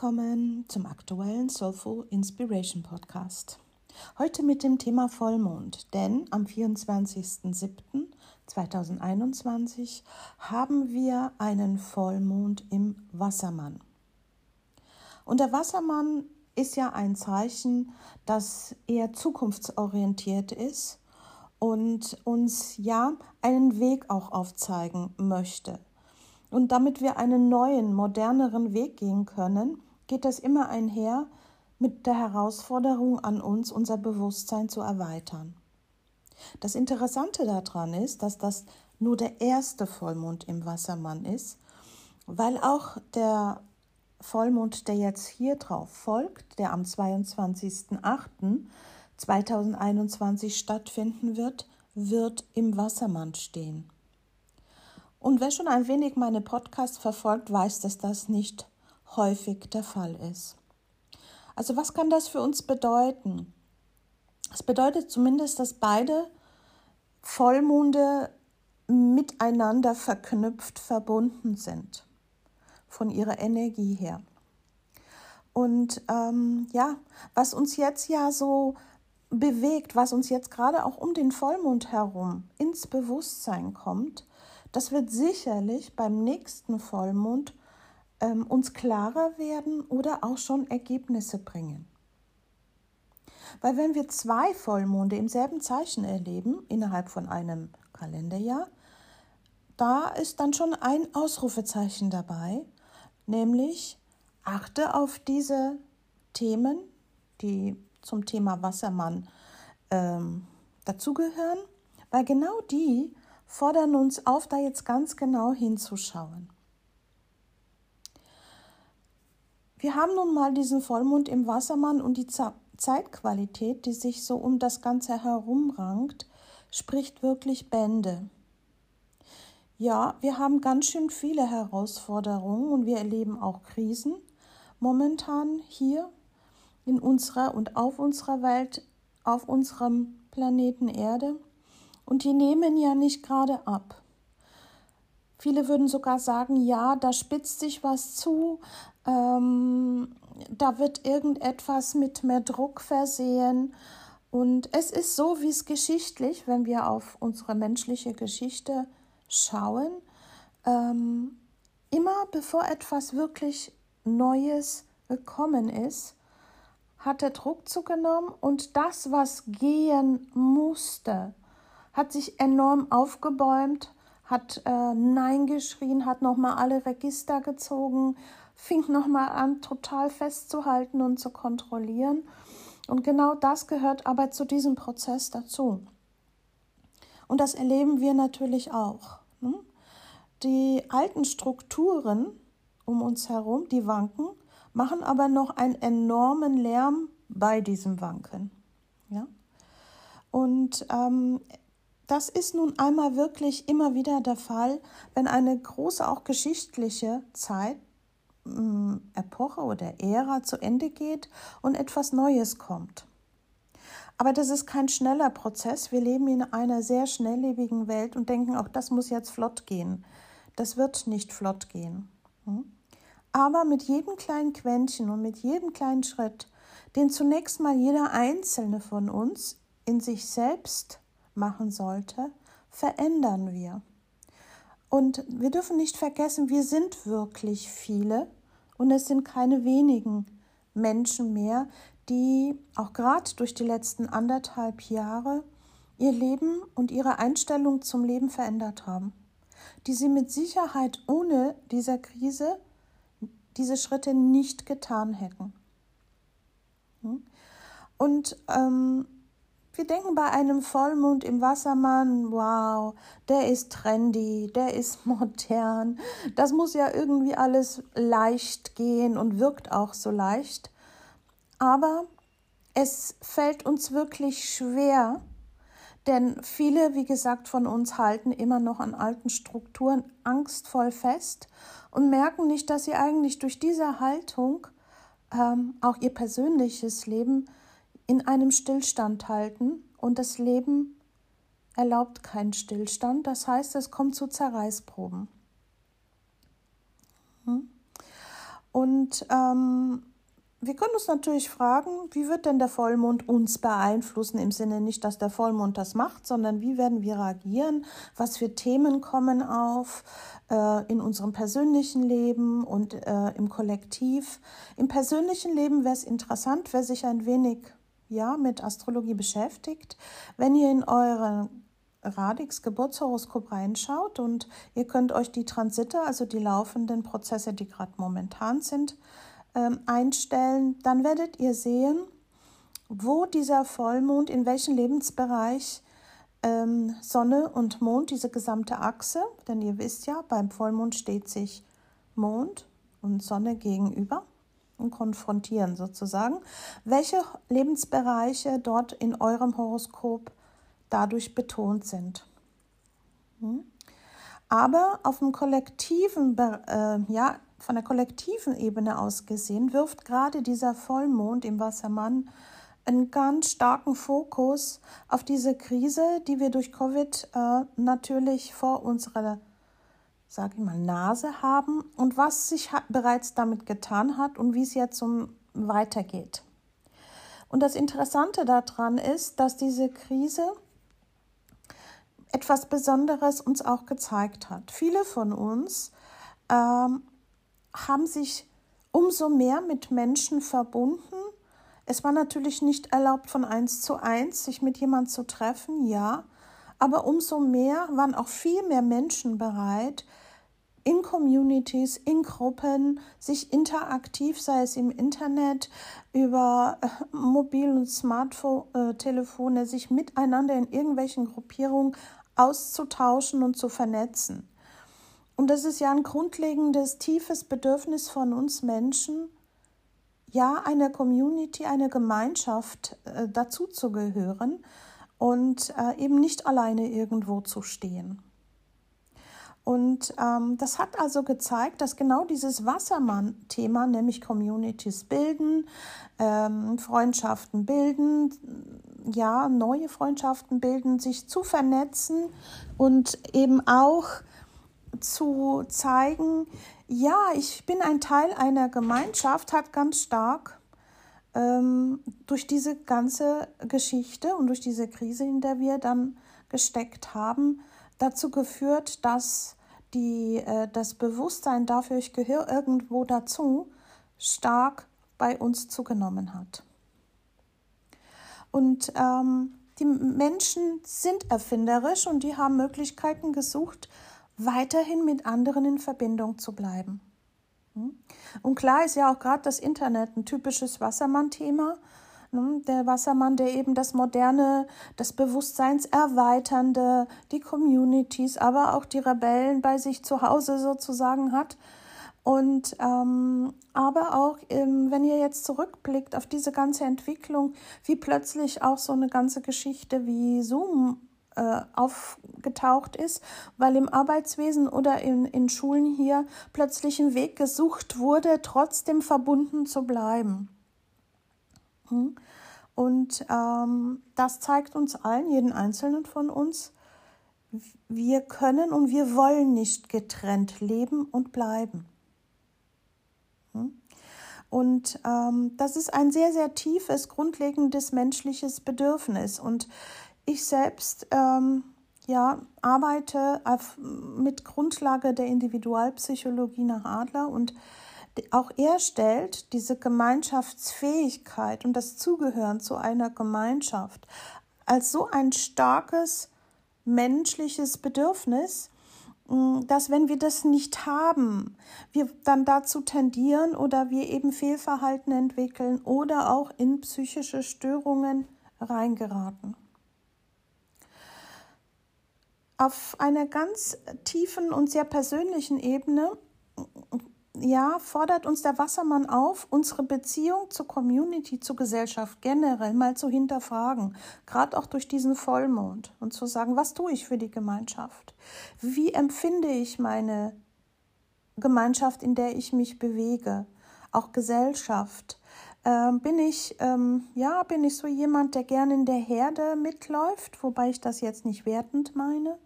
willkommen zum aktuellen Soulful Inspiration Podcast. Heute mit dem Thema Vollmond, denn am 24.07.2021 haben wir einen Vollmond im Wassermann. Und der Wassermann ist ja ein Zeichen, das eher zukunftsorientiert ist und uns ja einen Weg auch aufzeigen möchte. Und damit wir einen neuen, moderneren Weg gehen können, geht das immer einher mit der Herausforderung an uns, unser Bewusstsein zu erweitern. Das Interessante daran ist, dass das nur der erste Vollmond im Wassermann ist, weil auch der Vollmond, der jetzt hier drauf folgt, der am 22.08.2021 stattfinden wird, wird im Wassermann stehen. Und wer schon ein wenig meine Podcasts verfolgt, weiß, dass das nicht häufig der Fall ist. Also was kann das für uns bedeuten? Es bedeutet zumindest, dass beide Vollmonde miteinander verknüpft, verbunden sind, von ihrer Energie her. Und ähm, ja, was uns jetzt ja so bewegt, was uns jetzt gerade auch um den Vollmond herum ins Bewusstsein kommt, das wird sicherlich beim nächsten Vollmond ähm, uns klarer werden oder auch schon Ergebnisse bringen. Weil wenn wir zwei Vollmonde im selben Zeichen erleben, innerhalb von einem Kalenderjahr, da ist dann schon ein Ausrufezeichen dabei, nämlich achte auf diese Themen, die zum Thema Wassermann ähm, dazugehören, weil genau die fordern uns auf, da jetzt ganz genau hinzuschauen. Wir haben nun mal diesen Vollmond im Wassermann und die Zeitqualität, die sich so um das Ganze herumrankt, spricht wirklich Bände. Ja, wir haben ganz schön viele Herausforderungen und wir erleben auch Krisen momentan hier in unserer und auf unserer Welt, auf unserem Planeten Erde. Und die nehmen ja nicht gerade ab. Viele würden sogar sagen, ja, da spitzt sich was zu, ähm, da wird irgendetwas mit mehr Druck versehen. Und es ist so, wie es geschichtlich, wenn wir auf unsere menschliche Geschichte schauen, ähm, immer bevor etwas wirklich Neues gekommen ist, hat der Druck zugenommen und das, was gehen musste, hat sich enorm aufgebäumt, hat äh, Nein geschrien, hat nochmal alle Register gezogen, fing nochmal an, total festzuhalten und zu kontrollieren. Und genau das gehört aber zu diesem Prozess dazu. Und das erleben wir natürlich auch. Ne? Die alten Strukturen um uns herum, die wanken, machen aber noch einen enormen Lärm bei diesem Wanken. Ja? Und ähm, das ist nun einmal wirklich immer wieder der Fall, wenn eine große, auch geschichtliche Zeit, mm, Epoche oder Ära zu Ende geht und etwas Neues kommt. Aber das ist kein schneller Prozess. Wir leben in einer sehr schnelllebigen Welt und denken, auch das muss jetzt flott gehen. Das wird nicht flott gehen. Hm? Aber mit jedem kleinen Quäntchen und mit jedem kleinen Schritt, den zunächst mal jeder Einzelne von uns in sich selbst machen sollte, verändern wir. Und wir dürfen nicht vergessen, wir sind wirklich viele und es sind keine wenigen Menschen mehr, die auch gerade durch die letzten anderthalb Jahre ihr Leben und ihre Einstellung zum Leben verändert haben, die sie mit Sicherheit ohne dieser Krise diese Schritte nicht getan hätten. Hm? Und ähm, wir denken bei einem Vollmond im Wassermann, wow, der ist trendy, der ist modern. Das muss ja irgendwie alles leicht gehen und wirkt auch so leicht. Aber es fällt uns wirklich schwer, denn viele, wie gesagt, von uns halten immer noch an alten Strukturen angstvoll fest und merken nicht, dass sie eigentlich durch diese Haltung ähm, auch ihr persönliches Leben in einem Stillstand halten und das Leben erlaubt keinen Stillstand. Das heißt, es kommt zu Zerreißproben. Hm? Und ähm, wir können uns natürlich fragen, wie wird denn der Vollmond uns beeinflussen? Im Sinne nicht, dass der Vollmond das macht, sondern wie werden wir reagieren? Was für Themen kommen auf äh, in unserem persönlichen Leben und äh, im Kollektiv? Im persönlichen Leben wäre es interessant, wer sich ein wenig ja, mit Astrologie beschäftigt, wenn ihr in euren Radix Geburtshoroskop reinschaut und ihr könnt euch die Transite, also die laufenden Prozesse, die gerade momentan sind, ähm, einstellen, dann werdet ihr sehen, wo dieser Vollmond, in welchem Lebensbereich ähm, Sonne und Mond, diese gesamte Achse, denn ihr wisst ja, beim Vollmond steht sich Mond und Sonne gegenüber und konfrontieren sozusagen, welche Lebensbereiche dort in eurem Horoskop dadurch betont sind. Hm? Aber auf dem kollektiven, äh, ja, von der kollektiven Ebene aus gesehen, wirft gerade dieser Vollmond im Wassermann einen ganz starken Fokus auf diese Krise, die wir durch Covid äh, natürlich vor unserer, sage ich mal, Nase haben und was sich bereits damit getan hat und wie es jetzt um weitergeht. Und das Interessante daran ist, dass diese Krise etwas Besonderes uns auch gezeigt hat. Viele von uns ähm, haben sich umso mehr mit Menschen verbunden. Es war natürlich nicht erlaubt, von eins zu eins sich mit jemand zu treffen, ja, aber umso mehr waren auch viel mehr Menschen bereit, in Communities, in Gruppen, sich interaktiv, sei es im Internet, über äh, Mobil- und Smartphone-Telefone, sich miteinander in irgendwelchen Gruppierungen auszutauschen und zu vernetzen. Und das ist ja ein grundlegendes, tiefes Bedürfnis von uns Menschen, ja, einer Community, einer Gemeinschaft äh, dazu zu gehören und äh, eben nicht alleine irgendwo zu stehen. Und ähm, das hat also gezeigt, dass genau dieses Wassermann-Thema, nämlich Communities bilden, ähm, Freundschaften bilden, ja, neue Freundschaften bilden, sich zu vernetzen und eben auch zu zeigen, ja, ich bin ein Teil einer Gemeinschaft, hat ganz stark ähm, durch diese ganze Geschichte und durch diese Krise, in der wir dann gesteckt haben, dazu geführt, dass die, äh, das Bewusstsein dafür, ich gehöre irgendwo dazu, stark bei uns zugenommen hat. Und ähm, die Menschen sind erfinderisch und die haben Möglichkeiten gesucht, weiterhin mit anderen in Verbindung zu bleiben. Hm? Und klar ist ja auch gerade das Internet ein typisches Wassermann-Thema. Ne? Der Wassermann, der eben das Moderne, das Bewusstseinserweiternde, die Communities, aber auch die Rebellen bei sich zu Hause sozusagen hat. Und ähm, aber auch, ähm, wenn ihr jetzt zurückblickt auf diese ganze Entwicklung, wie plötzlich auch so eine ganze Geschichte wie Zoom äh, aufgetaucht ist, weil im Arbeitswesen oder in, in Schulen hier plötzlich ein Weg gesucht wurde, trotzdem verbunden zu bleiben. Hm? Und ähm, das zeigt uns allen, jeden Einzelnen von uns, wir können und wir wollen nicht getrennt leben und bleiben. Hm? Und ähm, das ist ein sehr, sehr tiefes, grundlegendes menschliches Bedürfnis. Und ich selbst ähm, ja, arbeite auf, mit Grundlage der Individualpsychologie nach Adler und auch er stellt diese Gemeinschaftsfähigkeit und das Zugehören zu einer Gemeinschaft als so ein starkes menschliches Bedürfnis, dass wenn wir das nicht haben, wir dann dazu tendieren oder wir eben Fehlverhalten entwickeln oder auch in psychische Störungen reingeraten. Auf einer ganz tiefen und sehr persönlichen Ebene ja, fordert uns der Wassermann auf, unsere Beziehung zur Community, zur Gesellschaft generell mal zu hinterfragen, gerade auch durch diesen Vollmond und zu sagen, was tue ich für die Gemeinschaft? Wie empfinde ich meine Gemeinschaft, in der ich mich bewege? Auch Gesellschaft. Ähm, bin ich, ähm, ja, bin ich so jemand, der gerne in der Herde mitläuft, wobei ich das jetzt nicht wertend meine?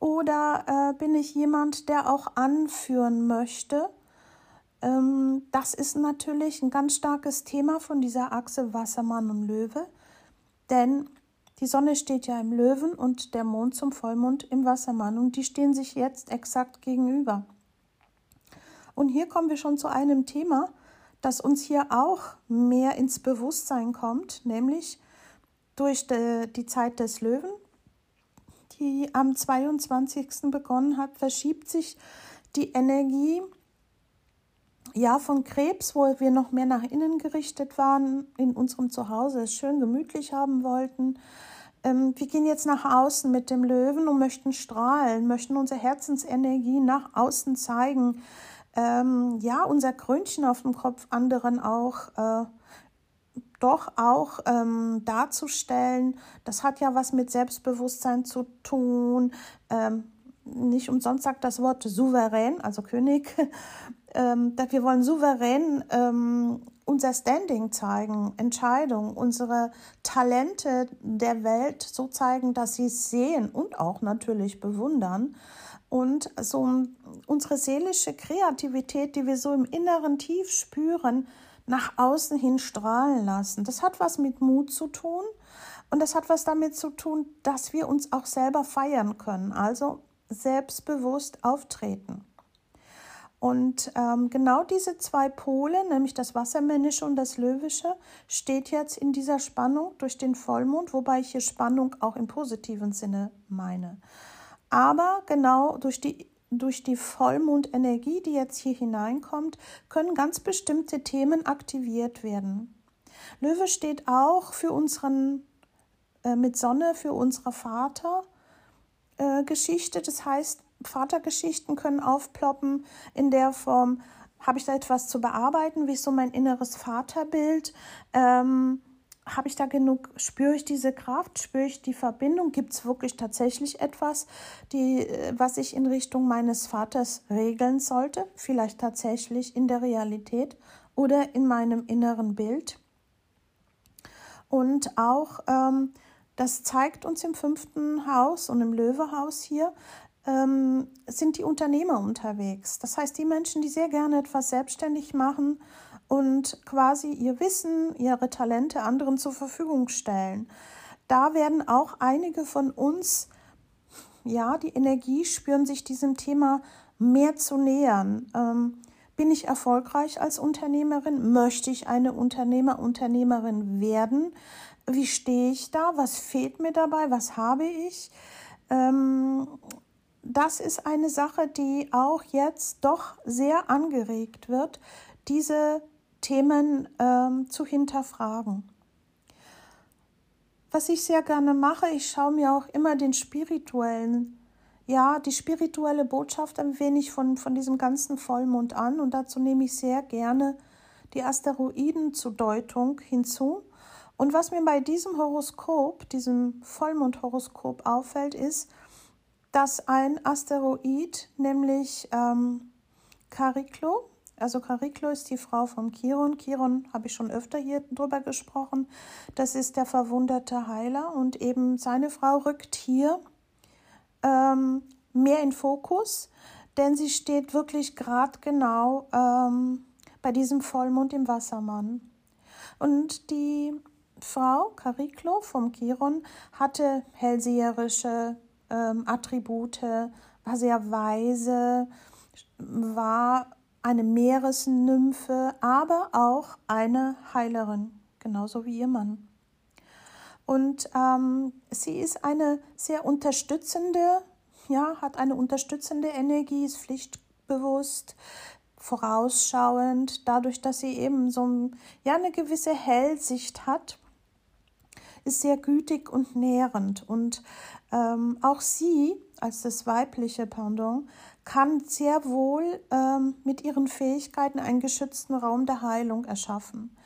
Oder äh, bin ich jemand, der auch anführen möchte? Ähm, das ist natürlich ein ganz starkes Thema von dieser Achse Wassermann und Löwe, denn die Sonne steht ja im Löwen und der Mond zum Vollmond im Wassermann. Und die stehen sich jetzt exakt gegenüber. Und hier kommen wir schon zu einem Thema, das uns hier auch mehr ins Bewusstsein kommt, nämlich durch die, die Zeit des Löwen, die am 22. begonnen hat, verschiebt sich die Energie ja von Krebs, wo wir noch mehr nach innen gerichtet waren, in unserem Zuhause es schön gemütlich haben wollten. Ähm, wir gehen jetzt nach außen mit dem Löwen und möchten strahlen, möchten unsere Herzensenergie nach außen zeigen, ähm, ja, unser Krönchen auf dem Kopf anderen auch äh, doch auch ähm, darzustellen. Das hat ja was mit Selbstbewusstsein zu tun. Ähm, nicht umsonst sagt das Wort souverän, also König. ähm, wir wollen souverän ähm, unser Standing zeigen, Entscheidung, unsere Talente der Welt so zeigen, dass sie es sehen und auch natürlich bewundern und so unsere seelische Kreativität, die wir so im Inneren tief spüren, nach außen hin strahlen lassen. Das hat was mit Mut zu tun und das hat was damit zu tun, dass wir uns auch selber feiern können, also selbstbewusst auftreten. Und ähm, genau diese zwei Pole, nämlich das Wassermännische und das Löwische, steht jetzt in dieser Spannung durch den Vollmond, wobei ich hier Spannung auch im positiven Sinne meine. Aber genau durch die, durch die Vollmondenergie, die jetzt hier hineinkommt, können ganz bestimmte Themen aktiviert werden. Löwe steht auch für unseren, äh, mit Sonne für unsere Vatergeschichte. Äh, das heißt, Vatergeschichten können aufploppen in der Form, habe ich da etwas zu bearbeiten, wie so mein inneres Vaterbild? Ähm, habe ich da genug, spüre ich diese Kraft, spüre ich die Verbindung? Gibt es wirklich tatsächlich etwas, die, äh, was ich in Richtung meines Vaters regeln sollte? Vielleicht tatsächlich in der Realität oder in meinem inneren Bild? Und auch, ähm, das zeigt uns im fünften Haus und im Löwehaus hier, ähm, sind die Unternehmer unterwegs. Das heißt, die Menschen, die sehr gerne etwas selbstständig machen und quasi ihr Wissen, ihre Talente anderen zur Verfügung stellen. Da werden auch einige von uns, ja, die Energie spüren, sich diesem Thema mehr zu nähern. Ähm, bin ich erfolgreich als Unternehmerin? Möchte ich eine Unternehmer, Unternehmerin werden? Wie stehe ich da? Was fehlt mir dabei? Was habe ich? Ähm, das ist eine Sache, die auch jetzt doch sehr angeregt wird, diese Themen ähm, zu hinterfragen. Was ich sehr gerne mache, ich schaue mir auch immer den spirituellen, ja, die spirituelle Botschaft ein wenig von, von diesem ganzen Vollmond an und dazu nehme ich sehr gerne die Asteroiden zur Deutung hinzu. Und was mir bei diesem Horoskop, diesem Vollmondhoroskop auffällt, ist, dass ein Asteroid, nämlich ähm, Chariklo, also Chariklo ist die Frau vom Chiron. Chiron habe ich schon öfter hier drüber gesprochen. Das ist der verwunderte Heiler und eben seine Frau rückt hier ähm, mehr in Fokus, denn sie steht wirklich gerade genau ähm, bei diesem Vollmond im Wassermann. Und die Frau Chariklo vom Chiron hatte hellseherische ähm, Attribute, war sehr weise, war eine Meeresnymphe, aber auch eine Heilerin, genauso wie ihr Mann. Und ähm, sie ist eine sehr unterstützende, ja, hat eine unterstützende Energie, ist pflichtbewusst, vorausschauend, dadurch, dass sie eben so ja, eine gewisse Hellsicht hat, ist sehr gütig und nährend. Und ähm, auch sie, als das weibliche Pendant, kann sehr wohl ähm, mit ihren Fähigkeiten einen geschützten Raum der Heilung erschaffen.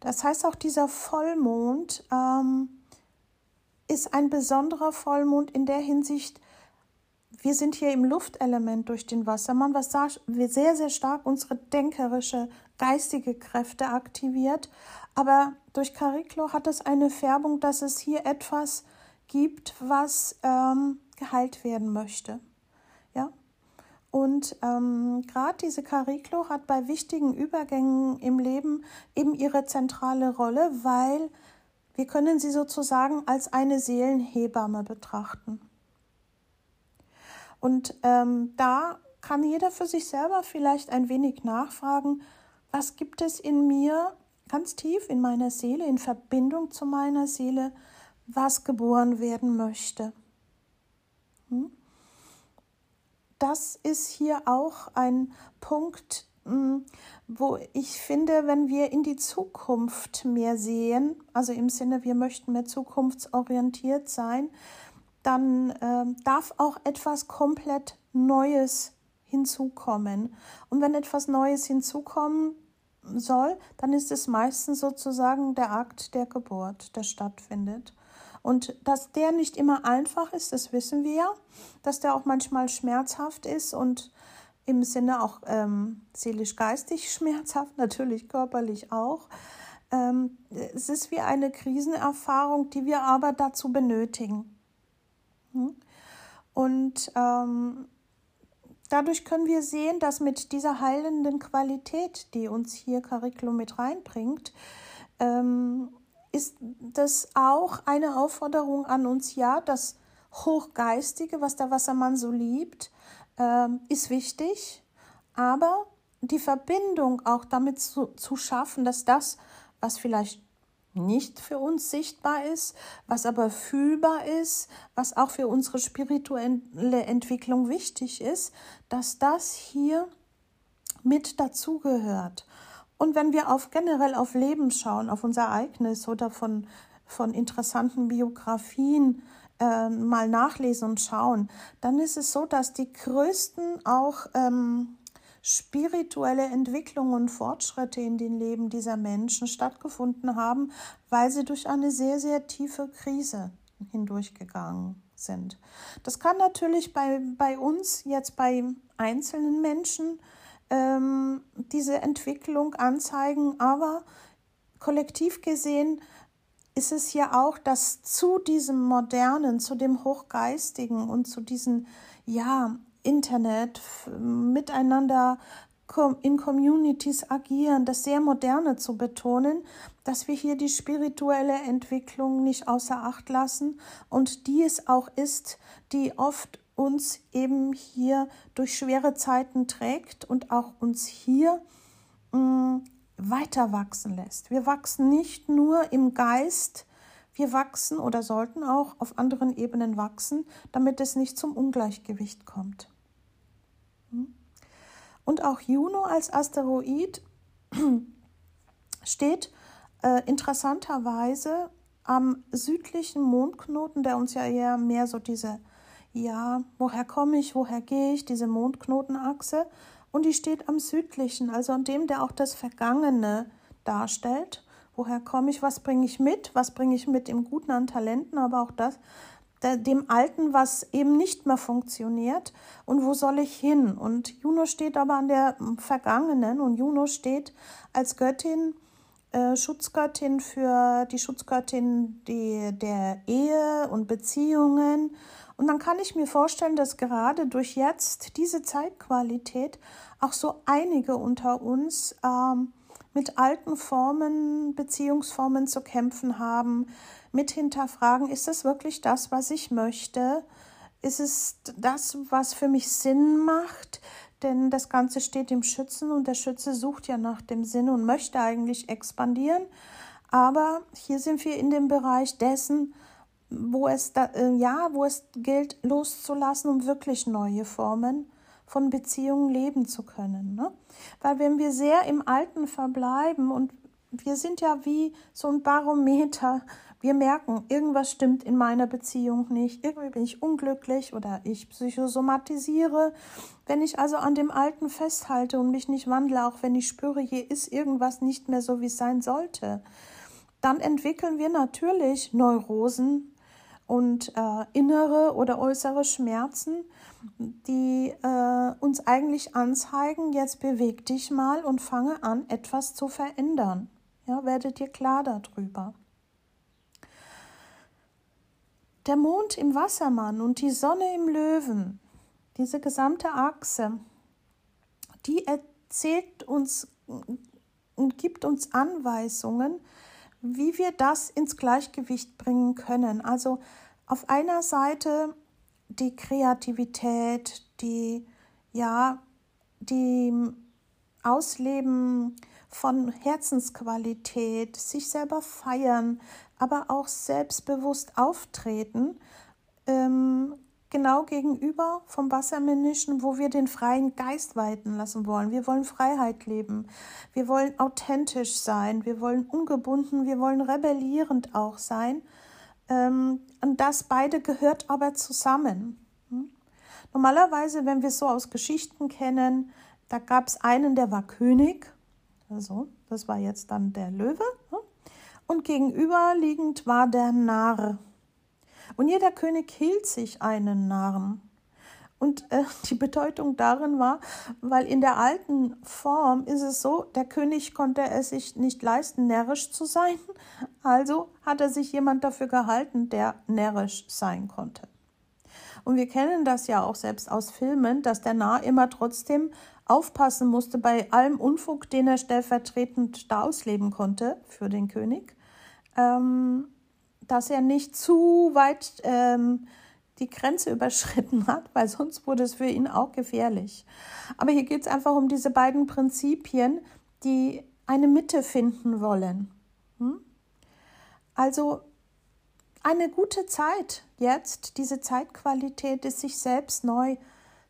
Das heißt, auch dieser Vollmond ähm, ist ein besonderer Vollmond in der Hinsicht, wir sind hier im Luftelement durch den Wassermann, was sehr, sehr stark unsere denkerische, geistige Kräfte aktiviert. Aber durch Chariklo hat es eine Färbung, dass es hier etwas gibt, was ähm, geheilt werden möchte. Und ähm, gerade diese Kariklo hat bei wichtigen Übergängen im Leben eben ihre zentrale Rolle, weil wir können sie sozusagen als eine Seelenhebamme betrachten. Und ähm, da kann jeder für sich selber vielleicht ein wenig nachfragen, was gibt es in mir ganz tief in meiner Seele, in Verbindung zu meiner Seele, was geboren werden möchte. Hm? Das ist hier auch ein Punkt, hm, wo ich finde, wenn wir in die Zukunft mehr sehen, also im Sinne, wir möchten mehr zukunftsorientiert sein, dann äh, darf auch etwas komplett Neues hinzukommen. Und wenn etwas Neues hinzukommen soll, dann ist es meistens sozusagen der Akt der Geburt, der stattfindet. Und dass der nicht immer einfach ist, das wissen wir ja, dass der auch manchmal schmerzhaft ist und im Sinne auch ähm, seelisch-geistig schmerzhaft, natürlich körperlich auch. Ähm, es ist wie eine Krisenerfahrung, die wir aber dazu benötigen. Hm? Und ähm, dadurch können wir sehen, dass mit dieser heilenden Qualität, die uns hier Curriculum mit reinbringt, ähm, ist das auch eine Aufforderung an uns, ja, das Hochgeistige, was der Wassermann so liebt, ähm, ist wichtig, aber die Verbindung auch damit zu, zu schaffen, dass das, was vielleicht nicht für uns sichtbar ist, was aber fühlbar ist, was auch für unsere spirituelle Entwicklung wichtig ist, dass das hier mit dazugehört. Und wenn wir auf generell auf Leben schauen, auf unser Ereignis oder von, von interessanten Biografien äh, mal nachlesen und schauen, dann ist es so, dass die größten auch ähm, spirituelle Entwicklungen und Fortschritte in den Leben dieser Menschen stattgefunden haben, weil sie durch eine sehr, sehr tiefe Krise hindurchgegangen sind. Das kann natürlich bei, bei uns, jetzt bei einzelnen Menschen, ähm, diese Entwicklung anzeigen, aber kollektiv gesehen ist es ja auch, dass zu diesem Modernen, zu dem Hochgeistigen und zu diesen ja, Internet, miteinander in Communities agieren, das sehr Moderne zu betonen, dass wir hier die spirituelle Entwicklung nicht außer Acht lassen. Und die es auch ist, die oft uns eben hier durch schwere Zeiten trägt und auch uns hier mh, mm, weiter wachsen lässt. Wir wachsen nicht nur im Geist, wir wachsen oder sollten auch auf anderen Ebenen wachsen, damit es nicht zum Ungleichgewicht kommt. Und auch Juno als Asteroid steht äh, interessanterweise am südlichen Mondknoten, der uns ja eher mehr so diese, ja, woher komme ich, woher gehe ich, diese Mondknotenachse. Und die steht am südlichen, also an dem, der auch das Vergangene darstellt. Woher komme ich, was bringe ich mit, was bringe ich mit im Guten an Talenten, aber auch das, dem Alten, was eben nicht mehr funktioniert und wo soll ich hin? Und Juno steht aber an der Vergangenen und Juno steht als Göttin, äh, Schutzgöttin für die Schutzgöttin die, der Ehe und Beziehungen. Und dann kann ich mir vorstellen, dass gerade durch jetzt diese Zeitqualität auch so einige unter uns ähm, mit alten Formen, Beziehungsformen zu kämpfen haben, mit hinterfragen, ist es wirklich das, was ich möchte? Ist es das, was für mich Sinn macht? Denn das Ganze steht im Schützen und der Schütze sucht ja nach dem Sinn und möchte eigentlich expandieren. Aber hier sind wir in dem Bereich dessen, wo es da, äh, ja, wo es gilt, loszulassen, um wirklich neue Formen von Beziehungen leben zu können. Ne? Weil wenn wir sehr im Alten verbleiben und wir sind ja wie so ein Barometer, wir merken, irgendwas stimmt in meiner Beziehung nicht, irgendwie bin ich unglücklich oder ich psychosomatisiere. Wenn ich also an dem Alten festhalte und mich nicht wandle, auch wenn ich spüre, hier ist irgendwas nicht mehr so, wie es sein sollte, dann entwickeln wir natürlich Neurosen und äh, innere oder äußere Schmerzen, die äh, uns eigentlich anzeigen, jetzt beweg dich mal und fange an, etwas zu verändern. Ja, werdet ihr klar darüber. Der Mond im Wassermann und die Sonne im Löwen diese gesamte Achse, die erzählt uns und gibt uns Anweisungen, wie wir das ins Gleichgewicht bringen können. Also auf einer Seite die Kreativität, die ja, die Ausleben von Herzensqualität, sich selber feiern, aber auch selbstbewusst auftreten, ähm, genau gegenüber vom Wassermännischen, wo wir den freien Geist walten lassen wollen. Wir wollen Freiheit leben. Wir wollen authentisch sein. Wir wollen ungebunden. Wir wollen rebellierend auch sein. Ähm, und das beide gehört aber zusammen. Hm? Normalerweise, wenn wir so aus Geschichten kennen, da gab es einen, der war König. Also, das war jetzt dann der Löwe. Hm? Und gegenüberliegend war der Narr. Und jeder König hielt sich einen Narren. Und äh, die Bedeutung darin war, weil in der alten Form ist es so, der König konnte es sich nicht leisten, närrisch zu sein. Also hat er sich jemand dafür gehalten, der närrisch sein konnte. Und wir kennen das ja auch selbst aus Filmen, dass der Narr immer trotzdem aufpassen musste bei allem Unfug, den er stellvertretend da ausleben konnte für den König. Ähm, dass er nicht zu weit ähm, die Grenze überschritten hat, weil sonst wurde es für ihn auch gefährlich. Aber hier geht es einfach um diese beiden Prinzipien, die eine Mitte finden wollen. Hm? Also eine gute Zeit jetzt, diese Zeitqualität ist, sich selbst neu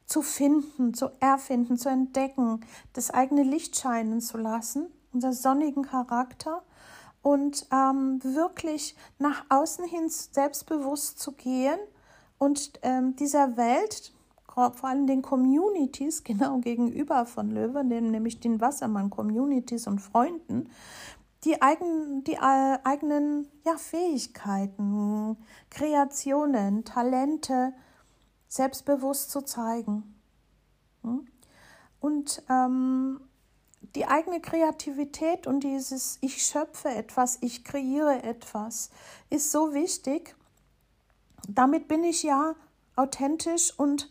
zu finden, zu erfinden, zu entdecken, das eigene Licht scheinen zu lassen, unser sonnigen Charakter und ähm, wirklich nach außen hin selbstbewusst zu gehen und ähm, dieser Welt, vor allem den Communities, genau gegenüber von Löwe, nämlich den Wassermann-Communities und Freunden, die, eigen, die äh, eigenen ja, Fähigkeiten, Kreationen, Talente selbstbewusst zu zeigen. Hm? Und ähm, die eigene Kreativität und dieses Ich schöpfe etwas, ich kreiere etwas ist so wichtig. Damit bin ich ja authentisch und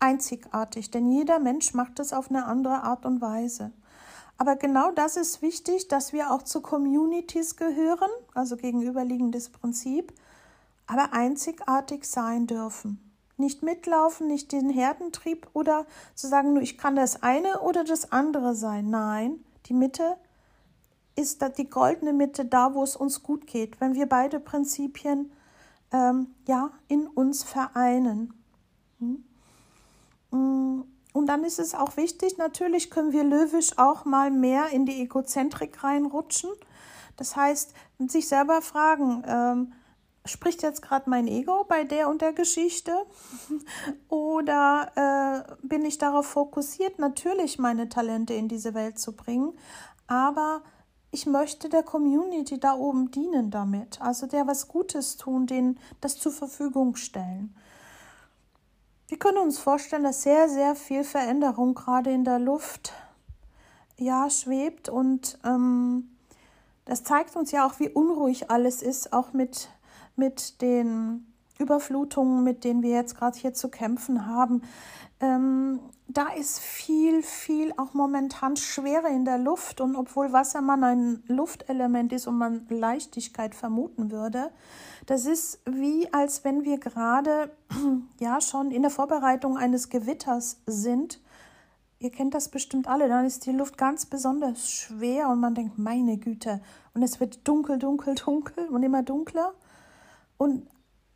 einzigartig, denn jeder Mensch macht es auf eine andere Art und Weise. Aber genau das ist wichtig, dass wir auch zu Communities gehören, also gegenüberliegendes Prinzip, aber einzigartig sein dürfen. Nicht mitlaufen, nicht den Herdentrieb oder zu sagen, nur ich kann das eine oder das andere sein. Nein, die Mitte ist die goldene Mitte da, wo es uns gut geht, wenn wir beide Prinzipien ähm, ja, in uns vereinen. Hm? Mm, und dann ist es auch wichtig, natürlich können wir löwisch auch mal mehr in die Egozentrik reinrutschen. Das heißt, sich selber fragen, ähm, spricht jetzt gerade mein Ego bei der und der Geschichte? Oder äh, bin ich darauf fokussiert, natürlich meine Talente in diese Welt zu bringen, aber ich möchte der Community da oben dienen damit, also der was Gutes tun, denen das zur Verfügung stellen. Wir können uns vorstellen, dass sehr, sehr viel Veränderung gerade in der Luft ja schwebt und ähm, das zeigt uns ja auch, wie unruhig alles ist, auch mit mit den Überflutungen, mit denen wir jetzt gerade hier zu kämpfen haben. Ähm, da ist viel, viel auch momentan Schwere in der Luft. Und obwohl Wassermann ein Luftelement ist und man Leichtigkeit vermuten würde, das ist wie, als wenn wir gerade ja schon in der Vorbereitung eines Gewitters sind. Ihr kennt das bestimmt alle, dann ist die Luft ganz besonders schwer und man denkt, meine Güte, und es wird dunkel, dunkel, dunkel und immer dunkler und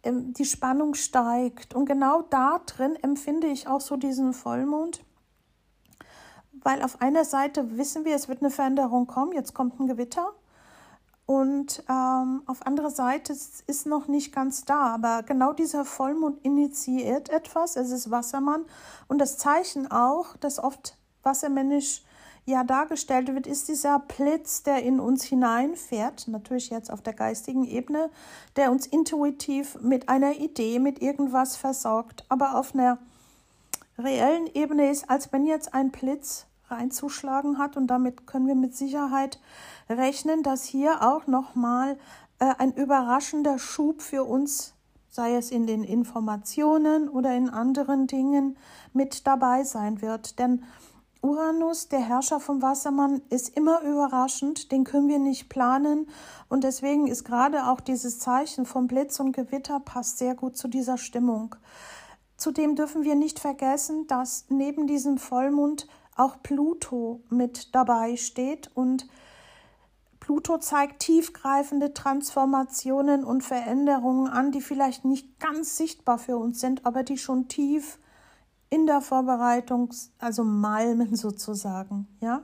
die Spannung steigt. Und genau da drin empfinde ich auch so diesen Vollmond, weil auf einer Seite wissen wir, es wird eine Veränderung kommen, jetzt kommt ein Gewitter. Und ähm, auf anderer Seite ist, noch nicht ganz da, aber genau dieser Vollmond initiiert etwas. Es ist Wassermann und das Zeichen auch, dass oft wassermännisch ja dargestellt wird, ist dieser Blitz, der in uns hineinfährt, natürlich jetzt auf der geistigen Ebene, der uns intuitiv mit einer Idee, mit irgendwas versorgt, aber auf einer reellen Ebene ist, als wenn jetzt ein Blitz reinzuschlagen hat und damit können wir mit Sicherheit rechnen, dass hier auch nochmal äh, ein überraschender Schub für uns sei es in den Informationen oder in anderen Dingen, mit dabei sein wird. Denn Uranus, der Herrscher vom Wassermann, ist immer überraschend, den können wir nicht planen. Und deswegen ist gerade auch dieses Zeichen vom Blitz und Gewitter passt sehr gut zu dieser Stimmung. Zudem dürfen wir nicht vergessen, dass neben diesem Vollmond auch Pluto mit dabei steht. Und Pluto zeigt tiefgreifende Transformationen und Veränderungen an, die vielleicht nicht ganz sichtbar für uns sind, aber die schon tief in der Vorbereitung, also malmen sozusagen, ja.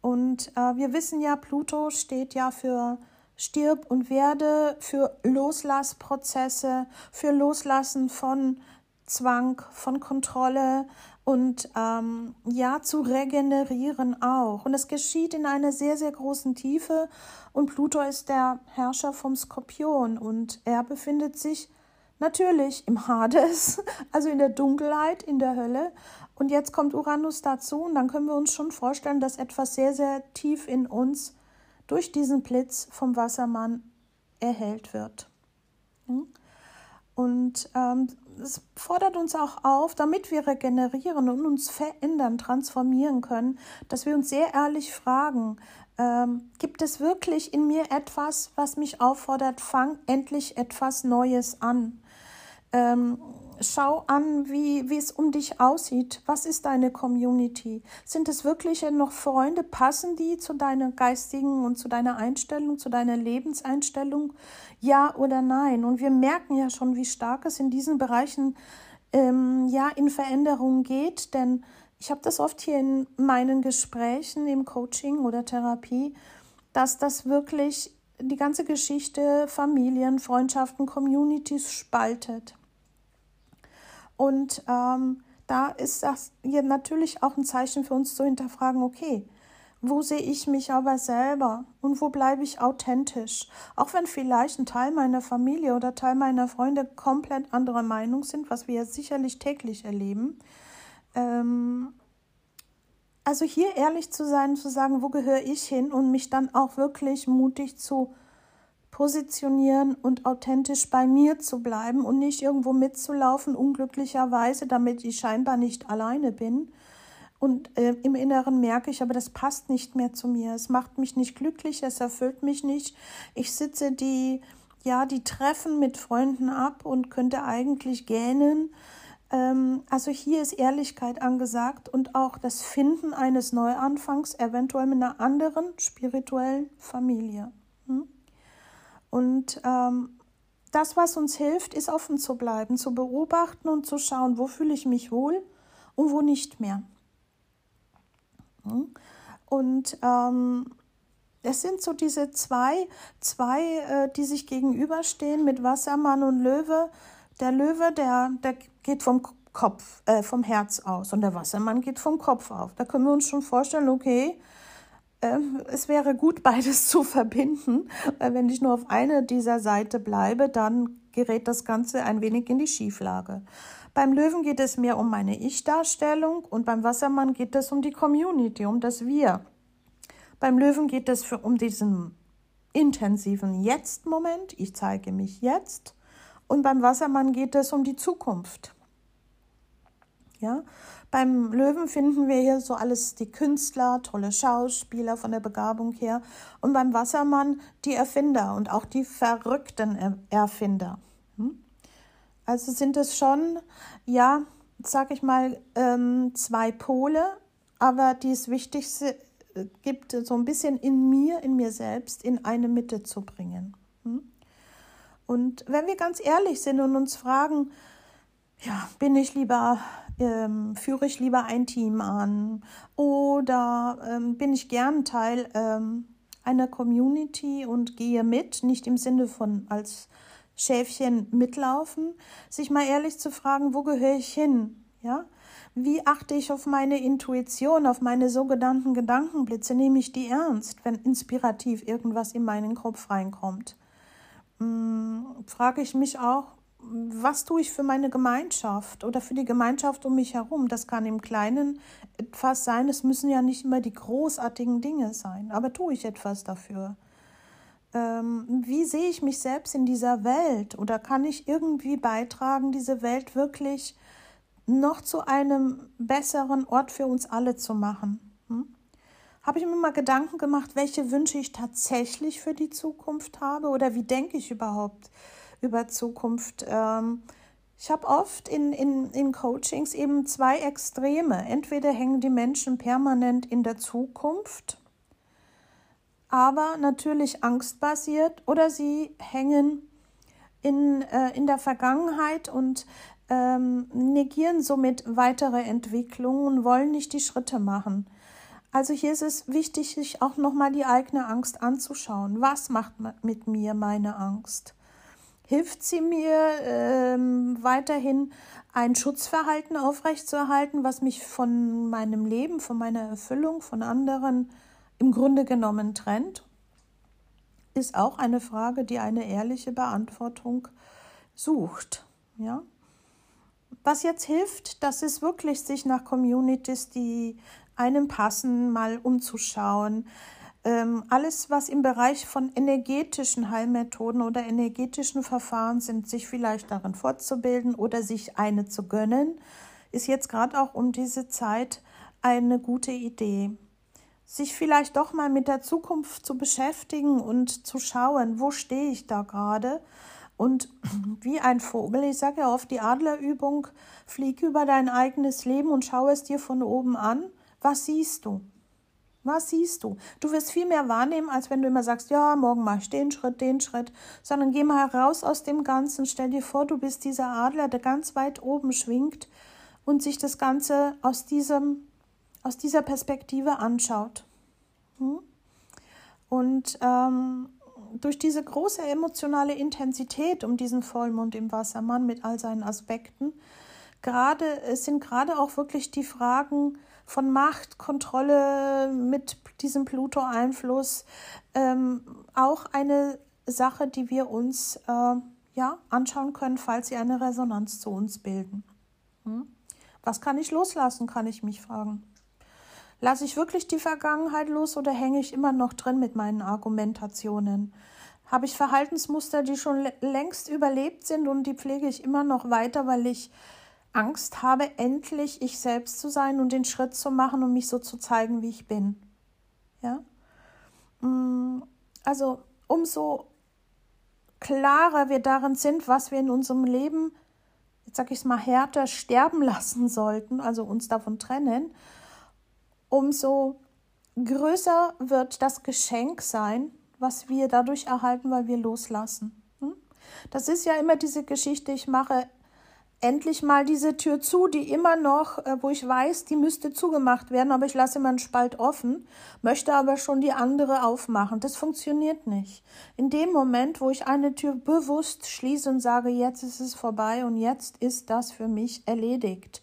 Und äh, wir wissen ja, Pluto steht ja für Stirb und Werde, für Loslassprozesse, für Loslassen von Zwang, von Kontrolle, und ähm, ja, zu regenerieren auch. Und es geschieht in einer sehr, sehr großen Tiefe. Und Pluto ist der Herrscher vom Skorpion und er befindet sich natürlich im Hades, also in der Dunkelheit, in der Hölle. Und jetzt kommt Uranus dazu und dann können wir uns schon vorstellen, dass etwas sehr, sehr tief in uns durch diesen Blitz vom Wassermann erhellt wird. Hm? Und ähm, es fordert uns auch auf, damit wir regenerieren und uns verändern, transformieren können, dass wir uns sehr ehrlich fragen, ähm, gibt es wirklich in mir etwas, was mich auffordert, fang endlich etwas Neues an. Ähm, schau an, wie, wie es um dich aussieht. Was ist deine Community? Sind es wirklich noch Freunde? Passen die zu deiner geistigen und zu deiner Einstellung, zu deiner Lebenseinstellung? Ja oder nein? Und wir merken ja schon, wie stark es in diesen Bereichen ähm, ja in Veränderung geht, denn ich habe das oft hier in meinen Gesprächen im Coaching oder Therapie, dass das wirklich die ganze Geschichte Familien, Freundschaften, Communities spaltet. Und ähm, da ist das hier natürlich auch ein Zeichen für uns zu hinterfragen, okay, wo sehe ich mich aber selber und wo bleibe ich authentisch? Auch wenn vielleicht ein Teil meiner Familie oder Teil meiner Freunde komplett anderer Meinung sind, was wir ja sicherlich täglich erleben. Ähm, also hier ehrlich zu sein, zu sagen, wo gehöre ich hin und mich dann auch wirklich mutig zu positionieren und authentisch bei mir zu bleiben und nicht irgendwo mitzulaufen, unglücklicherweise, damit ich scheinbar nicht alleine bin. Und äh, im Inneren merke ich, aber das passt nicht mehr zu mir. Es macht mich nicht glücklich, es erfüllt mich nicht. Ich sitze die, ja, die Treffen mit Freunden ab und könnte eigentlich gähnen. Ähm, also hier ist Ehrlichkeit angesagt und auch das Finden eines Neuanfangs, eventuell mit einer anderen spirituellen Familie. Hm? Und ähm, das, was uns hilft, ist offen zu bleiben, zu beobachten und zu schauen, wo fühle ich mich wohl und wo nicht mehr. Hm? Und ähm, es sind so diese zwei, zwei, äh, die sich gegenüberstehen mit Wassermann und Löwe. Der Löwe, der, der geht vom Kopf, äh, vom Herz aus und der Wassermann geht vom Kopf auf. Da können wir uns schon vorstellen, okay, es wäre gut, beides zu verbinden, weil wenn ich nur auf einer dieser Seite bleibe, dann gerät das Ganze ein wenig in die Schieflage. Beim Löwen geht es mehr um meine Ich-Darstellung und beim Wassermann geht es um die Community, um das Wir. Beim Löwen geht es für, um diesen intensiven Jetzt-Moment, ich zeige mich jetzt. Und beim Wassermann geht es um die Zukunft. Ja, beim Löwen finden wir hier so alles die Künstler, tolle Schauspieler von der Begabung her und beim Wassermann die Erfinder und auch die verrückten Erfinder. Hm? Also sind es schon, ja, sag ich mal, ähm, zwei Pole, aber die es Wichtigste äh, gibt, so ein bisschen in mir, in mir selbst, in eine Mitte zu bringen. Hm? Und wenn wir ganz ehrlich sind und uns fragen, ja, bin ich lieber ähm, führe ich lieber ein Team an oder ähm, bin ich gern Teil ähm, einer Community und gehe mit, nicht im Sinne von als Schäfchen mitlaufen, sich mal ehrlich zu fragen, wo gehöre ich hin? Ja? Wie achte ich auf meine Intuition, auf meine sogenannten Gedankenblitze? Nehme ich die ernst, wenn inspirativ irgendwas in meinen Kopf reinkommt? Hm, frage ich mich auch, was tue ich für meine Gemeinschaft oder für die Gemeinschaft um mich herum? Das kann im Kleinen etwas sein. Es müssen ja nicht immer die großartigen Dinge sein, aber tue ich etwas dafür? ähm, wie sehe ich mich selbst in dieser Welt? Oder kann ich irgendwie beitragen, diese Welt wirklich noch zu einem besseren Ort für uns alle zu machen? Hm? Habe ich mir mal Gedanken gemacht, welche Wünsche ich tatsächlich für die Zukunft habe oder wie denke ich überhaupt über Zukunft? Ähm, ich habe oft in, in, in Coachings eben zwei Extreme. Entweder hängen die Menschen permanent in der Zukunft, aber natürlich angstbasiert, oder sie hängen in, äh, in der Vergangenheit und ähm, negieren somit weitere Entwicklungen und wollen nicht die Schritte machen. Also hier ist es wichtig, sich auch nochmal die eigene Angst anzuschauen. Was macht mit mir meine Angst? Hilft sie mir ähm, weiterhin ein Schutzverhalten aufrechtzuerhalten, was mich von meinem Leben, von meiner Erfüllung, von anderen im Grunde genommen trennt? Ist auch eine Frage, die eine ehrliche Beantwortung sucht. Ja? Was jetzt hilft, das ist wirklich, sich nach Communities, die einem passen, mal umzuschauen. Ähm, alles, was im Bereich von energetischen Heilmethoden oder energetischen Verfahren sind, sich vielleicht darin fortzubilden oder sich eine zu gönnen, ist jetzt gerade auch um diese Zeit eine gute Idee. Sich vielleicht doch mal mit der Zukunft zu beschäftigen und zu schauen, wo stehe ich da gerade und wie ein Vogel, ich sage ja oft die Adlerübung, flieg über dein eigenes Leben und schau es dir von oben an was siehst du? Was siehst du? Du wirst viel mehr wahrnehmen, als wenn du immer sagst, ja, morgen mache ich den Schritt, den Schritt, sondern geh mal raus aus dem Ganzen. Stell dir vor, du bist dieser Adler, der ganz weit oben schwingt und sich das Ganze aus, diesem, aus dieser Perspektive anschaut. Hm? Und ähm, durch diese große emotionale Intensität um diesen Vollmond im Wassermann mit all seinen Aspekten, gerade, es sind gerade auch wirklich die Fragen, von Macht, Kontrolle mit diesem Pluto-Einfluss ähm, auch eine Sache, die wir uns äh, ja, anschauen können, falls sie eine Resonanz zu uns bilden. Hm? Was kann ich loslassen, kann ich mich fragen. Lasse ich wirklich die Vergangenheit los oder hänge ich immer noch drin mit meinen Argumentationen? Habe ich Verhaltensmuster, die schon längst überlebt sind und die pflege ich immer noch weiter, weil ich Angst habe, endlich ich selbst zu sein und den Schritt zu machen und mich so zu zeigen, wie ich bin. Ja? Mm, also umso klarer wir darin sind, was wir in unserem Leben, jetzt sage ich es mal härter, sterben lassen sollten, also uns davon trennen, umso größer wird das Geschenk sein, was wir dadurch erhalten, weil wir loslassen. Hm? Das ist ja immer diese Geschichte, ich mache endlich mal diese Tür zu, die immer noch, äh, wo ich weiß, die müsste zugemacht werden, aber ich lasse immer einen Spalt offen, möchte aber schon die andere aufmachen. Das funktioniert nicht. In dem Moment, wo ich eine Tür bewusst schließe und sage, jetzt ist es vorbei und jetzt ist das für mich erledigt,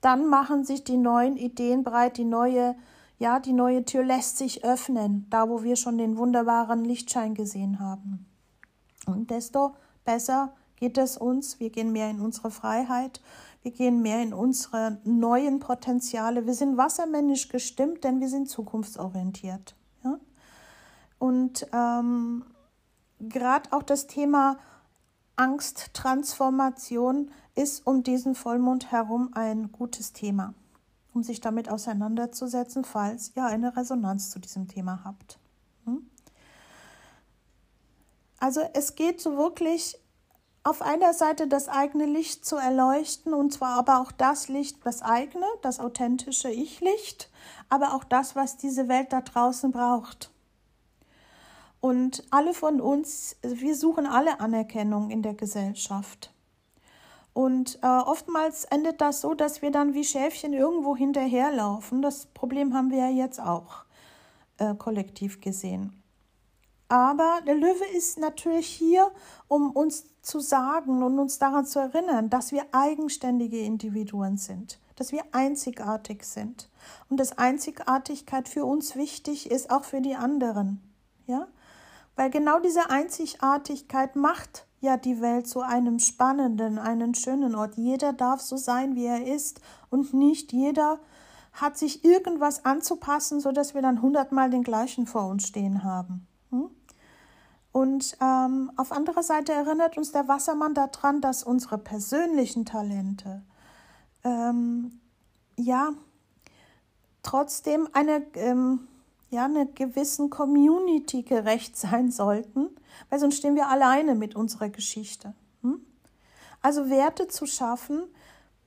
dann machen sich die neuen Ideen breit, die neue, ja, die neue Tür lässt sich öffnen, da wo wir schon den wunderbaren Lichtschein gesehen haben. Und desto besser geht es uns, wir gehen mehr in unsere Freiheit, wir gehen mehr in unsere neuen Potenziale. Wir sind wassermännisch gestimmt, denn wir sind zukunftsorientiert. Ja? Und ähm, gerade auch das Thema Angsttransformation ist um diesen Vollmond herum ein gutes Thema, um sich damit auseinanderzusetzen, falls ihr eine Resonanz zu diesem Thema habt. Hm? Also es geht so wirklich auf einer Seite das eigene Licht zu erleuchten, und zwar aber auch das Licht, das eigene, das authentische Ich-Licht, aber auch das, was diese Welt da draußen braucht. Und alle von uns, wir suchen alle Anerkennung in der Gesellschaft. Und äh, oftmals endet das so, dass wir dann wie Schäfchen irgendwo hinterherlaufen. Das Problem haben wir ja jetzt auch äh, kollektiv gesehen. Aber der Löwe ist natürlich hier, um uns zu sagen und uns daran zu erinnern, dass wir eigenständige Individuen sind, dass wir einzigartig sind und dass Einzigartigkeit für uns wichtig ist, auch für die anderen. Ja? Weil genau diese Einzigartigkeit macht ja die Welt zu einem spannenden, einen schönen Ort. Jeder darf so sein, wie er ist und nicht jeder hat sich irgendwas anzupassen, sodass wir dann hundertmal den gleichen vor uns stehen haben. Und ähm, auf anderer Seite erinnert uns der Wassermann daran, dass unsere persönlichen Talente ähm, ja trotzdem eine, ähm, ja, einer gewissen Community gerecht sein sollten, weil sonst stehen wir alleine mit unserer Geschichte. Hm? Also Werte zu schaffen,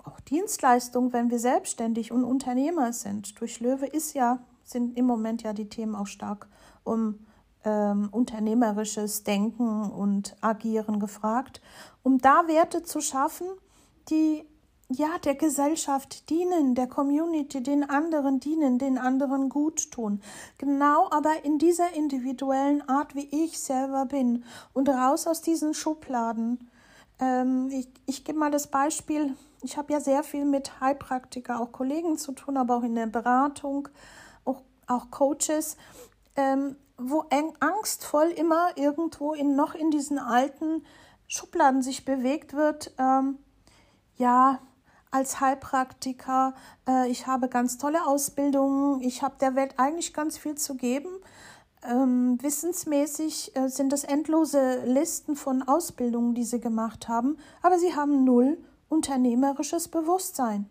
auch Dienstleistungen, wenn wir selbstständig und Unternehmer sind. Durch Löwe ist ja, sind im Moment ja die Themen auch stark um ähm, unternehmerisches Denken und Agieren gefragt, um da Werte zu schaffen, die ja der Gesellschaft dienen, der Community, den anderen dienen, den anderen gut tun. Genau aber in dieser individuellen Art, wie ich selber bin und raus aus diesen Schubladen. Ähm, ich ich gebe mal das Beispiel, ich habe ja sehr viel mit Heilpraktiker, auch Kollegen zu tun, aber auch in der Beratung, auch, auch Coaches. Ähm, wo angstvoll immer irgendwo in noch in diesen alten Schubladen sich bewegt wird. Ähm, ja, als Heilpraktiker, äh, ich habe ganz tolle Ausbildungen, ich habe der Welt eigentlich ganz viel zu geben. Ähm, wissensmäßig äh, sind das endlose Listen von Ausbildungen, die sie gemacht haben, aber sie haben null unternehmerisches Bewusstsein.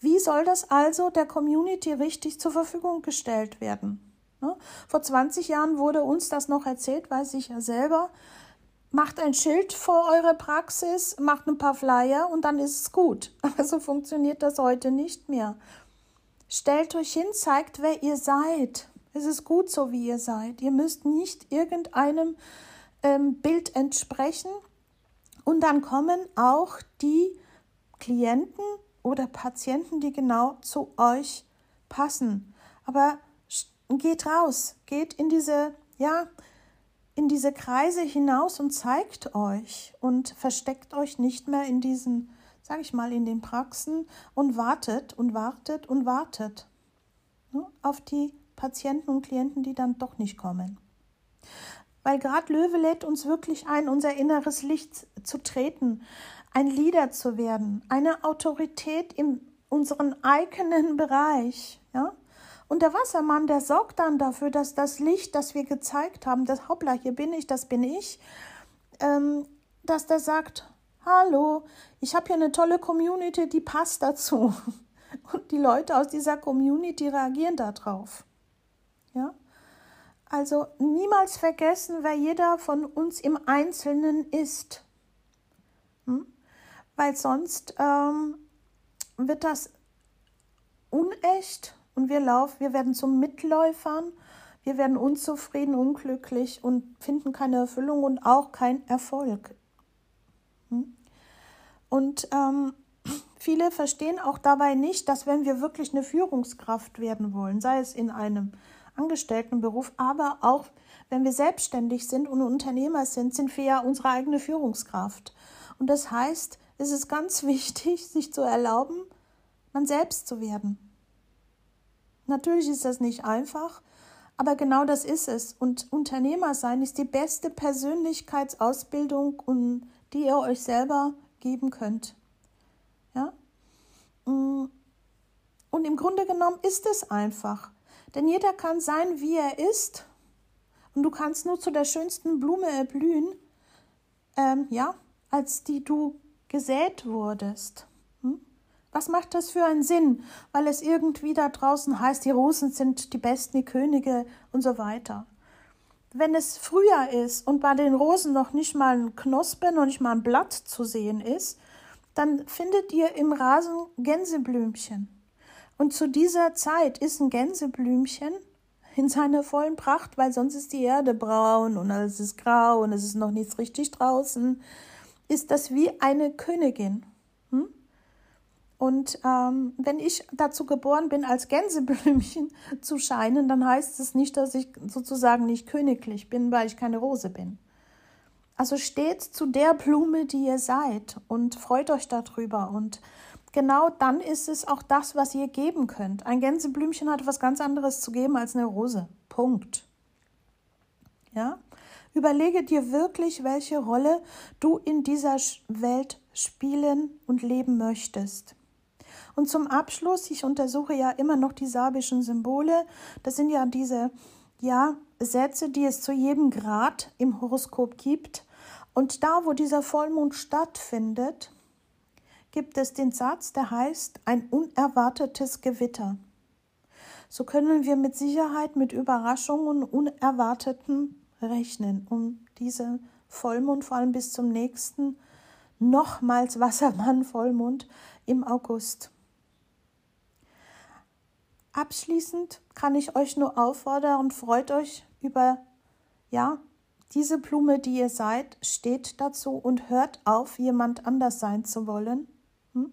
Wie soll das also der Community richtig zur Verfügung gestellt werden? Ne? Vor 20 Jahren wurde uns das noch erzählt, weiß ich ja selber. Macht ein Schild vor eure Praxis, macht ein paar Flyer und dann ist es gut. Aber so funktioniert das heute nicht mehr. Stellt euch hin, zeigt, wer ihr seid. Es ist gut so, wie ihr seid. Ihr müsst nicht irgendeinem ähm, Bild entsprechen. Und dann kommen auch die Klienten oder Patienten, die genau zu euch passen. Aber geht raus, geht in diese, ja, in diese Kreise hinaus und zeigt euch und versteckt euch nicht mehr in diesen, sage ich mal, in den Praxen und wartet und wartet und wartet ne, auf die Patienten und Klienten, die dann doch nicht kommen. Weil gerade Löwe lädt uns wirklich ein, unser inneres Licht zu treten, ein Leader zu werden, eine Autorität in unserem eigenen Bereich, und der Wassermann, der sorgt dann dafür, dass das Licht, das wir gezeigt haben, das Hoppla, hier bin ich, das bin ich, ähm, dass der sagt, hallo, ich habe hier eine tolle Community, die passt dazu. Und die Leute aus dieser Community reagieren darauf. Ja? Also niemals vergessen, wer jeder von uns im Einzelnen ist. Hm? Weil sonst ähm, wird das unecht und wir laufen, wir werden zu Mitläufern, wir werden unzufrieden, unglücklich und finden keine Erfüllung und auch keinen Erfolg. Hm? Und ähm, viele verstehen auch dabei nicht, dass wenn wir wirklich eine Führungskraft werden wollen, sei es in einem Angestelltenberuf, aber auch wenn wir selbstständig sind und Unternehmer sind, sind wir ja unsere eigene Führungskraft. Und das heißt, es ist ganz wichtig, sich zu erlauben, man selbst zu werden. Natürlich ist das nicht einfach, aber genau das ist es. Und Unternehmer sein ist die beste Persönlichkeitsausbildung, die ihr euch selber geben könnt. Ja? Mm. Und im Grunde genommen ist es einfach. Denn jeder kann sein, wie er ist. Und du kannst nur zu der schönsten Blume erblühen, ähm, ja, als die du gesät wurdest. Was macht das für einen Sinn? Weil es irgendwie da draußen heißt, die Rosen sind die besten, die Könige und so weiter. Wenn es Frühjahr ist und bei den Rosen noch nicht mal ein Knospe, noch nicht mal ein Blatt zu sehen ist, dann findet ihr im Rasen Gänseblümchen. Und zu dieser Zeit ist ein Gänseblümchen in seiner vollen Pracht, weil sonst ist die Erde braun und alles ist grau und es ist noch nichts richtig draußen, ist das wie eine Königin. Hm? Und ähm, wenn ich dazu geboren bin, als Gänseblümchen zu scheinen, dann heißt es nicht, dass ich sozusagen nicht königlich bin, weil ich keine Rose bin. Also steht zu der Blume, die ihr seid und freut euch darüber. Und genau dann ist es auch das, was ihr geben könnt. Ein Gänseblümchen hat was ganz anderes zu geben als eine Rose. Punkt. Ja? Überlege dir wirklich, welche Rolle du in dieser Welt spielen und leben möchtest. Und zum Abschluss, ich untersuche ja immer noch die sabischen Symbole. Das sind ja diese ja, Sätze, die es zu jedem Grad im Horoskop gibt. Und da, wo dieser Vollmond stattfindet, gibt es den Satz, der heißt ein unerwartetes Gewitter. So können wir mit Sicherheit mit Überraschungen und Unerwarteten rechnen, um diese Vollmond, vor allem bis zum nächsten, nochmals Wassermann-Vollmond im August. Abschließend kann ich euch nur auffordern und freut euch über, ja, diese Blume, die ihr seid, steht dazu und hört auf, jemand anders sein zu wollen. Hm?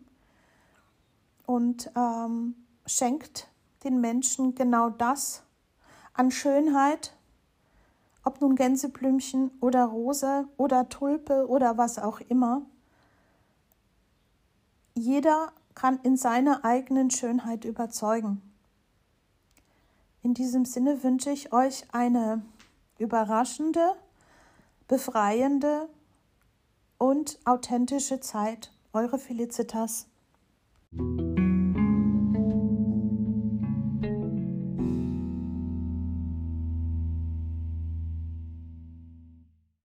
Und ähm, schenkt den Menschen genau das an Schönheit, ob nun Gänseblümchen oder Rose oder Tulpe oder was auch immer. Jeder kann in seiner eigenen Schönheit überzeugen. In diesem Sinne wünsche ich euch eine überraschende, befreiende und authentische Zeit. Eure Felicitas.